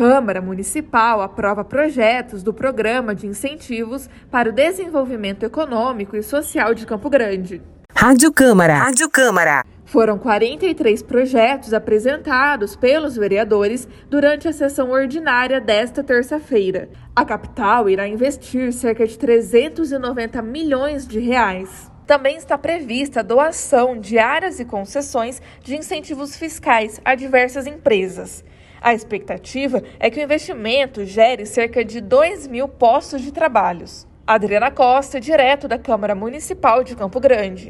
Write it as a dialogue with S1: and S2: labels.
S1: Câmara Municipal aprova projetos do Programa de Incentivos para o Desenvolvimento Econômico e Social de Campo Grande.
S2: Rádio Câmara. Rádio Câmara.
S1: Foram 43 projetos apresentados pelos vereadores durante a sessão ordinária desta terça-feira. A capital irá investir cerca de 390 milhões de reais. Também está prevista a doação de áreas e concessões de incentivos fiscais a diversas empresas. A expectativa é que o investimento gere cerca de 2 mil postos de trabalhos. Adriana Costa, direto da Câmara Municipal de Campo Grande.